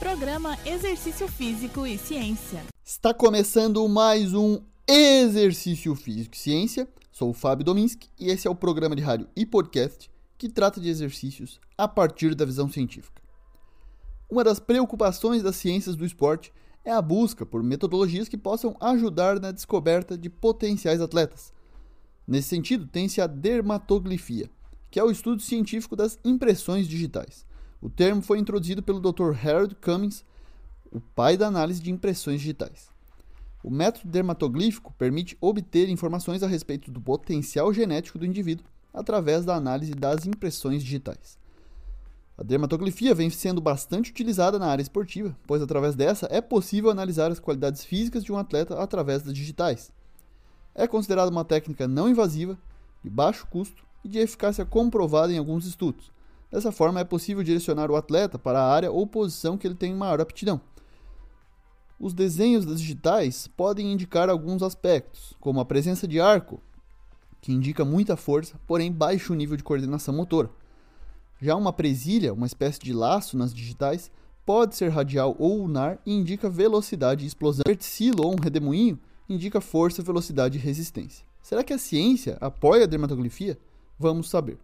Programa Exercício Físico e Ciência. Está começando mais um Exercício Físico e Ciência. Sou o Fábio Dominski e esse é o programa de rádio e podcast que trata de exercícios a partir da visão científica. Uma das preocupações das ciências do esporte é a busca por metodologias que possam ajudar na descoberta de potenciais atletas. Nesse sentido, tem-se a dermatoglifia, que é o estudo científico das impressões digitais. O termo foi introduzido pelo Dr. Harold Cummings, o pai da análise de impressões digitais. O método dermatoglífico permite obter informações a respeito do potencial genético do indivíduo através da análise das impressões digitais. A dermatoglifia vem sendo bastante utilizada na área esportiva, pois através dessa é possível analisar as qualidades físicas de um atleta através das digitais. É considerada uma técnica não invasiva, de baixo custo e de eficácia comprovada em alguns estudos. Dessa forma, é possível direcionar o atleta para a área ou posição que ele tem maior aptidão. Os desenhos das digitais podem indicar alguns aspectos, como a presença de arco, que indica muita força, porém baixo nível de coordenação motora. Já uma presilha, uma espécie de laço nas digitais, pode ser radial ou lunar e indica velocidade e explosão. Um verticilo ou um redemoinho indica força, velocidade e resistência. Será que a ciência apoia a dermatoglifia? Vamos saber.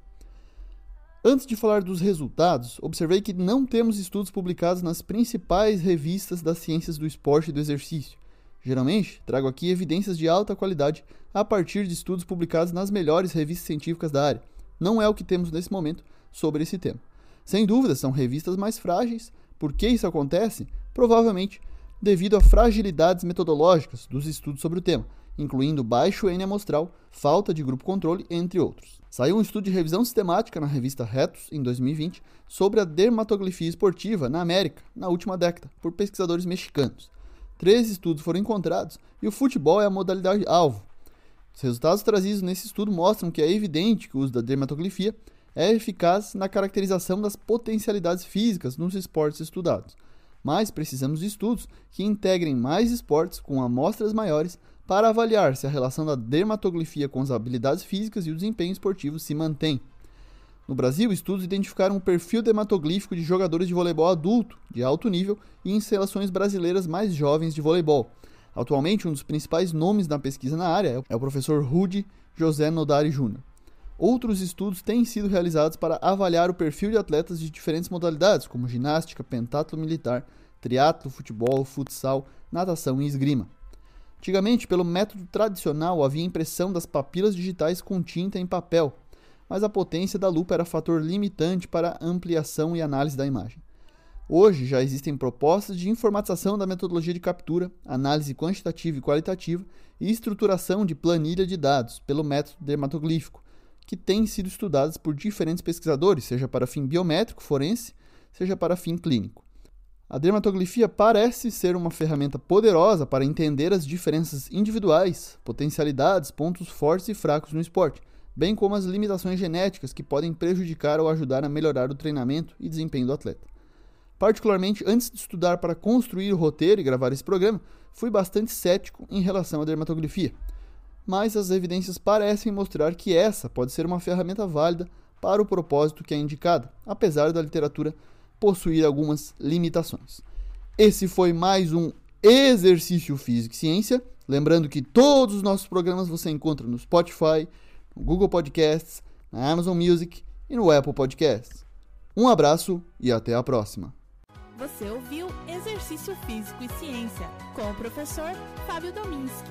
Antes de falar dos resultados, observei que não temos estudos publicados nas principais revistas das ciências do esporte e do exercício. Geralmente, trago aqui evidências de alta qualidade a partir de estudos publicados nas melhores revistas científicas da área. Não é o que temos nesse momento sobre esse tema. Sem dúvida, são revistas mais frágeis. Por que isso acontece? Provavelmente devido a fragilidades metodológicas dos estudos sobre o tema, incluindo baixo N amostral, falta de grupo controle, entre outros. Saiu um estudo de revisão sistemática na revista Retos, em 2020, sobre a dermatoglifia esportiva na América, na última década, por pesquisadores mexicanos. Três estudos foram encontrados e o futebol é a modalidade alvo. Os resultados trazidos nesse estudo mostram que é evidente que o uso da dermatoglifia é eficaz na caracterização das potencialidades físicas nos esportes estudados. Mas precisamos de estudos que integrem mais esportes com amostras maiores para avaliar se a relação da dermatoglifia com as habilidades físicas e o desempenho esportivo se mantém. No Brasil, estudos identificaram um perfil dermatoglífico de jogadores de voleibol adulto, de alto nível, e em seleções brasileiras mais jovens de voleibol. Atualmente, um dos principais nomes da pesquisa na área é o professor Rudy José Nodari Jr. Outros estudos têm sido realizados para avaliar o perfil de atletas de diferentes modalidades, como ginástica, pentatlo militar, triatlo, futebol, futsal, natação e esgrima. Antigamente, pelo método tradicional, havia impressão das papilas digitais com tinta em papel, mas a potência da lupa era fator limitante para ampliação e análise da imagem. Hoje já existem propostas de informatização da metodologia de captura, análise quantitativa e qualitativa e estruturação de planilha de dados pelo método dermatoglífico, que têm sido estudadas por diferentes pesquisadores, seja para fim biométrico, forense, seja para fim clínico. A dermatoglifia parece ser uma ferramenta poderosa para entender as diferenças individuais, potencialidades, pontos fortes e fracos no esporte, bem como as limitações genéticas que podem prejudicar ou ajudar a melhorar o treinamento e desempenho do atleta. Particularmente, antes de estudar para construir o roteiro e gravar esse programa, fui bastante cético em relação à dermatoglifia. Mas as evidências parecem mostrar que essa pode ser uma ferramenta válida para o propósito que é indicado, apesar da literatura possuir algumas limitações. Esse foi mais um Exercício Físico e Ciência. Lembrando que todos os nossos programas você encontra no Spotify, no Google Podcasts, na Amazon Music e no Apple Podcasts. Um abraço e até a próxima. Você ouviu Exercício Físico e Ciência com o professor Fábio Dominski,